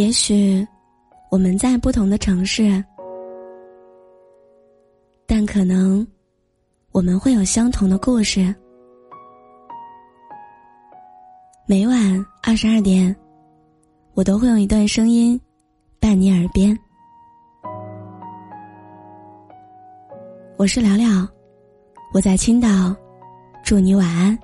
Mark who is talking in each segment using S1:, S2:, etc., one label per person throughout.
S1: 也许我们在不同的城市，但可能我们会有相同的故事。每晚二十二点，我都会用一段声音伴你耳边。我是聊聊，我在青岛，祝你晚安。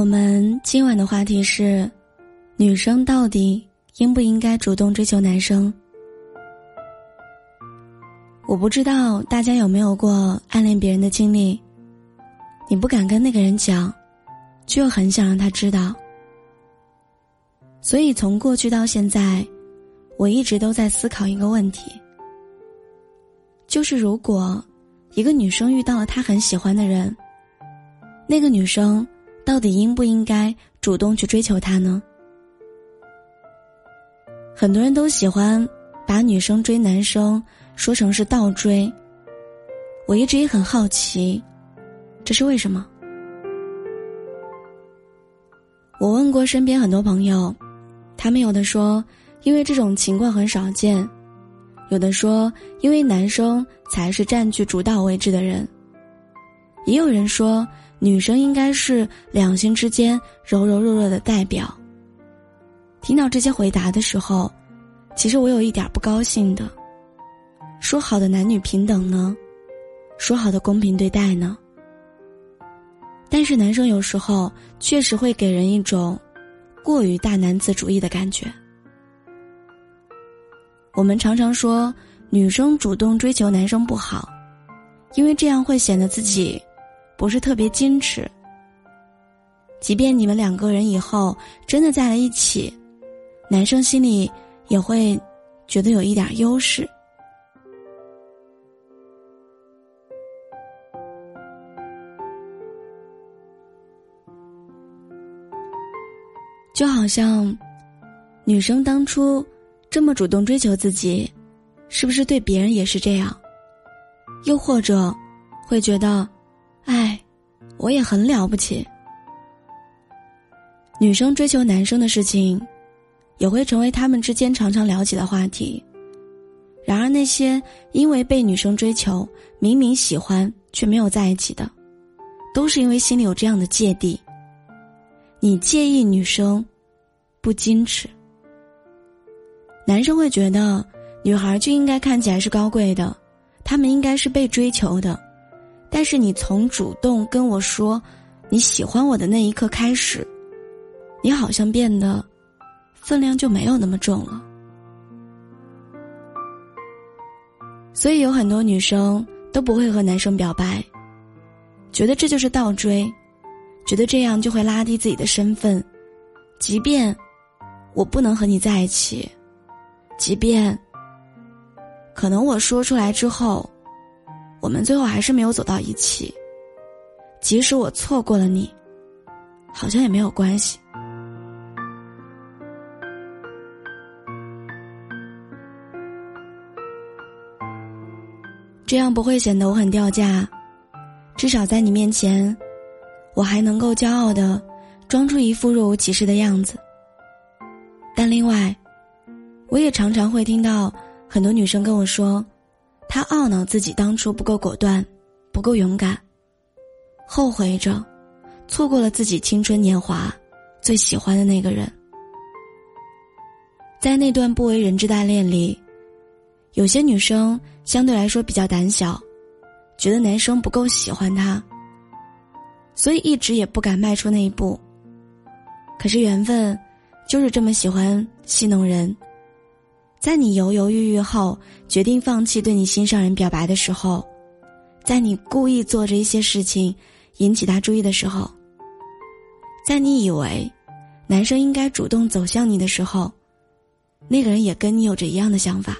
S1: 我们今晚的话题是：女生到底应不应该主动追求男生？我不知道大家有没有过暗恋别人的经历，你不敢跟那个人讲，却又很想让他知道。所以从过去到现在，我一直都在思考一个问题：就是如果一个女生遇到了她很喜欢的人，那个女生。到底应不应该主动去追求他呢？很多人都喜欢把女生追男生说成是倒追。我一直也很好奇，这是为什么？我问过身边很多朋友，他们有的说因为这种情况很少见，有的说因为男生才是占据主导位置的人，也有人说。女生应该是两性之间柔柔弱弱的代表。听到这些回答的时候，其实我有一点不高兴的。说好的男女平等呢？说好的公平对待呢？但是男生有时候确实会给人一种过于大男子主义的感觉。我们常常说女生主动追求男生不好，因为这样会显得自己。不是特别矜持。即便你们两个人以后真的在了一起，男生心里也会觉得有一点优势。就好像女生当初这么主动追求自己，是不是对别人也是这样？又或者会觉得？哎，我也很了不起。女生追求男生的事情，也会成为他们之间常常聊起的话题。然而，那些因为被女生追求，明明喜欢却没有在一起的，都是因为心里有这样的芥蒂。你介意女生不矜持，男生会觉得女孩就应该看起来是高贵的，他们应该是被追求的。但是你从主动跟我说你喜欢我的那一刻开始，你好像变得分量就没有那么重了。所以有很多女生都不会和男生表白，觉得这就是倒追，觉得这样就会拉低自己的身份。即便我不能和你在一起，即便可能我说出来之后。我们最后还是没有走到一起。即使我错过了你，好像也没有关系。这样不会显得我很掉价，至少在你面前，我还能够骄傲的装出一副若无其事的样子。但另外，我也常常会听到很多女生跟我说。他懊恼自己当初不够果断，不够勇敢，后悔着，错过了自己青春年华最喜欢的那个人。在那段不为人知的暗恋里，有些女生相对来说比较胆小，觉得男生不够喜欢她，所以一直也不敢迈出那一步。可是缘分，就是这么喜欢戏弄人。在你犹犹豫豫后决定放弃对你心上人表白的时候，在你故意做着一些事情引起他注意的时候，在你以为男生应该主动走向你的时候，那个人也跟你有着一样的想法。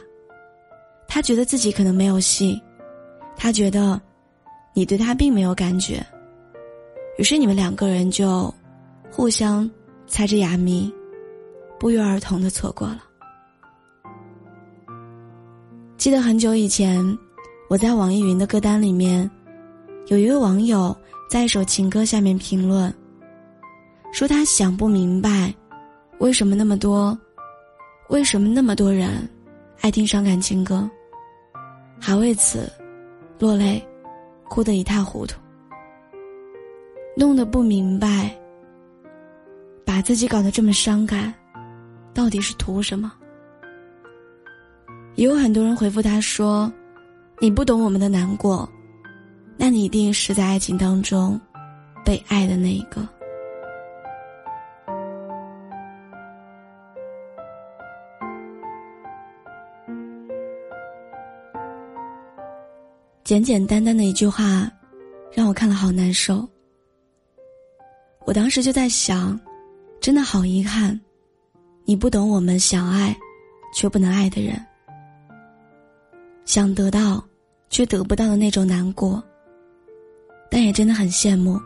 S1: 他觉得自己可能没有戏，他觉得你对他并没有感觉，于是你们两个人就互相猜着哑谜，不约而同的错过了。记得很久以前，我在网易云的歌单里面，有一位网友在一首情歌下面评论，说他想不明白，为什么那么多，为什么那么多人爱听伤感情歌，还为此落泪，哭得一塌糊涂，弄得不明白，把自己搞得这么伤感，到底是图什么？也有很多人回复他说：“你不懂我们的难过，那你一定是在爱情当中被爱的那一个。”简简单单的一句话，让我看了好难受。我当时就在想，真的好遗憾，你不懂我们想爱却不能爱的人。想得到，却得不到的那种难过。但也真的很羡慕，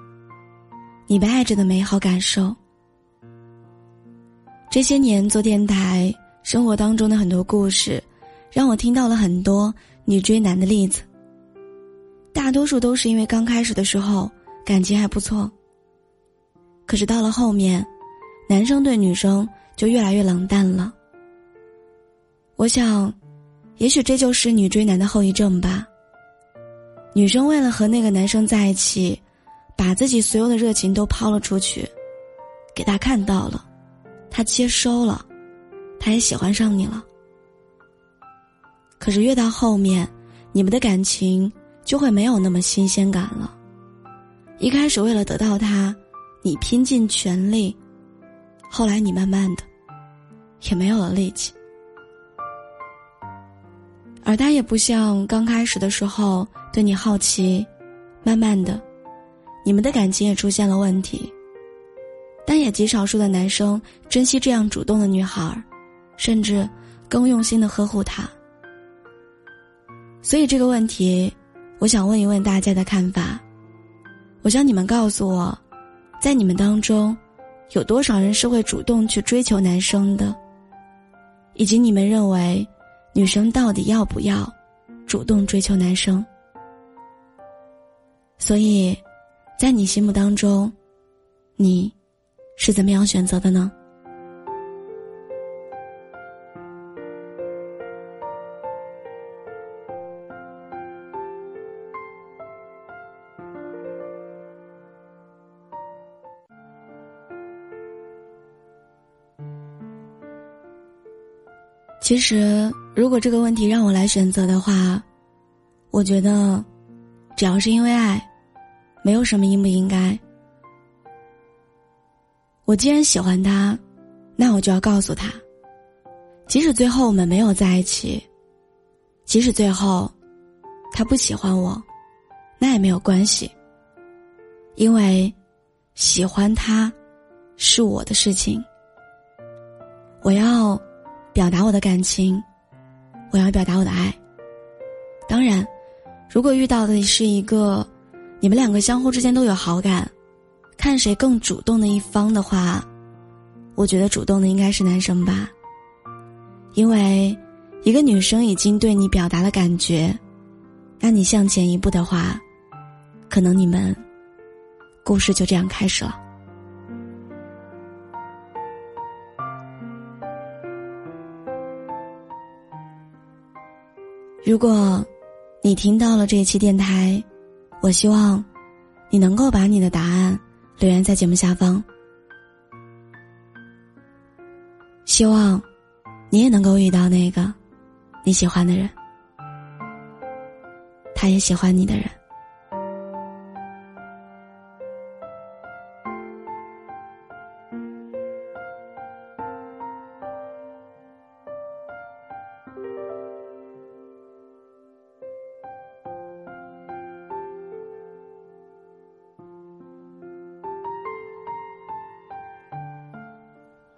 S1: 你被爱着的美好感受。这些年做电台，生活当中的很多故事，让我听到了很多女追男的例子。大多数都是因为刚开始的时候感情还不错，可是到了后面，男生对女生就越来越冷淡了。我想。也许这就是女追男的后遗症吧。女生为了和那个男生在一起，把自己所有的热情都抛了出去，给他看到了，他接收了，他也喜欢上你了。可是越到后面，你们的感情就会没有那么新鲜感了。一开始为了得到他，你拼尽全力，后来你慢慢的，也没有了力气。而他也不像刚开始的时候对你好奇，慢慢的，你们的感情也出现了问题。但也极少数的男生珍惜这样主动的女孩，甚至更用心的呵护她。所以这个问题，我想问一问大家的看法。我想你们告诉我，在你们当中，有多少人是会主动去追求男生的，以及你们认为？女生到底要不要主动追求男生？所以，在你心目当中，你是怎么样选择的呢？其实。如果这个问题让我来选择的话，我觉得，只要是因为爱，没有什么应不应该。我既然喜欢他，那我就要告诉他，即使最后我们没有在一起，即使最后他不喜欢我，那也没有关系，因为喜欢他是我的事情，我要表达我的感情。我要表达我的爱。当然，如果遇到的是一个你们两个相互之间都有好感，看谁更主动的一方的话，我觉得主动的应该是男生吧。因为一个女生已经对你表达了感觉，那你向前一步的话，可能你们故事就这样开始了。如果，你听到了这一期电台，我希望，你能够把你的答案留言在节目下方。希望，你也能够遇到那个你喜欢的人，他也喜欢你的人。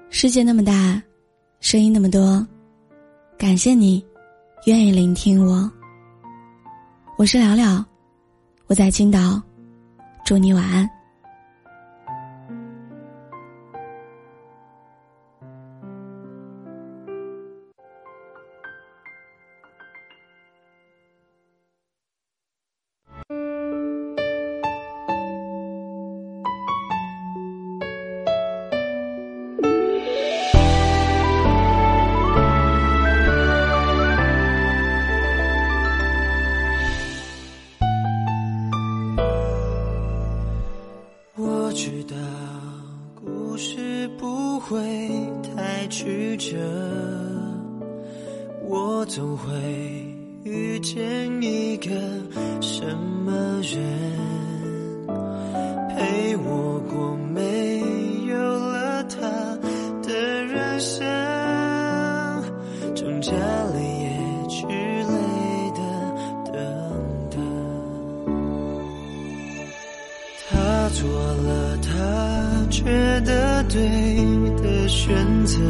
S1: 世界那么大，声音那么多，感谢你，愿意聆听我。我是聊聊，我在青岛，祝你晚安。
S2: 一个什么人，陪我过没有了他的人生，挣扎了也去累的等等。他做了他觉得对的选择。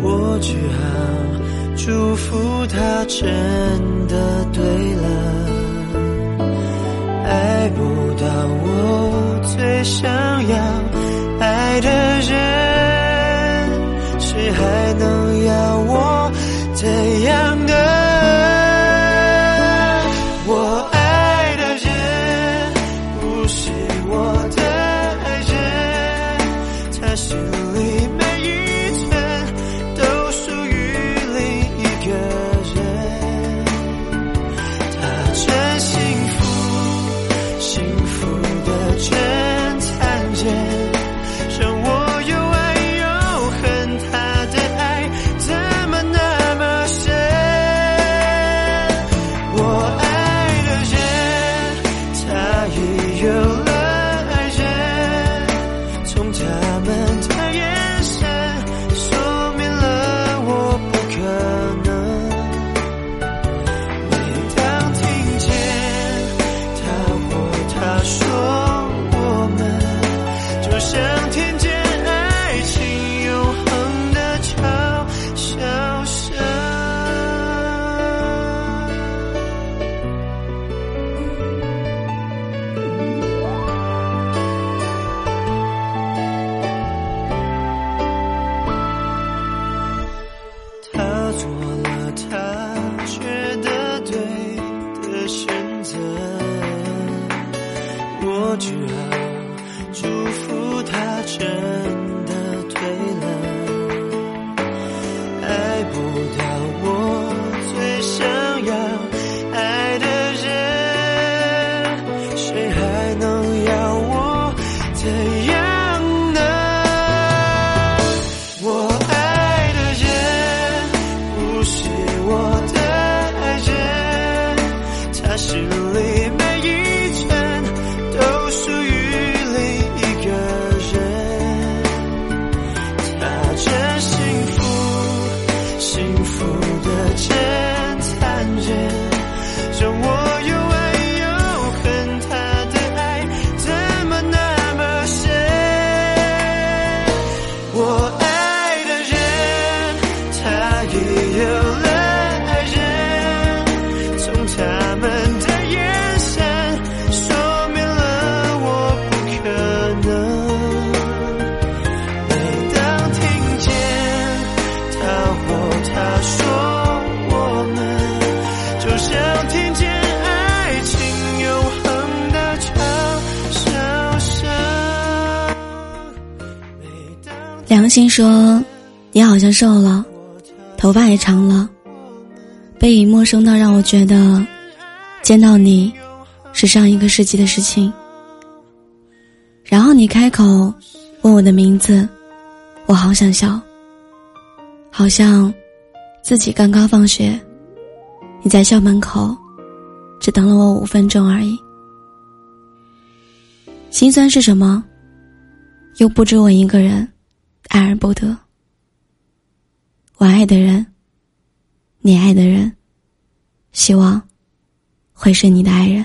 S2: 我只好祝福他，真的对了，爱不到我最想要爱的人，谁还能要我家怎样呢？我爱的人不是我的爱人，他心里每一寸。都属于另一个人，他真幸福，幸福的真残忍，让我听。
S1: 说，你好像瘦了，头发也长了，背影陌生到让我觉得见到你是上一个世纪的事情。然后你开口问我的名字，我好想笑，好像自己刚刚放学，你在校门口只等了我五分钟而已。心酸是什么？又不止我一个人爱而不得。我爱的人，你爱的人，希望会是你的爱人。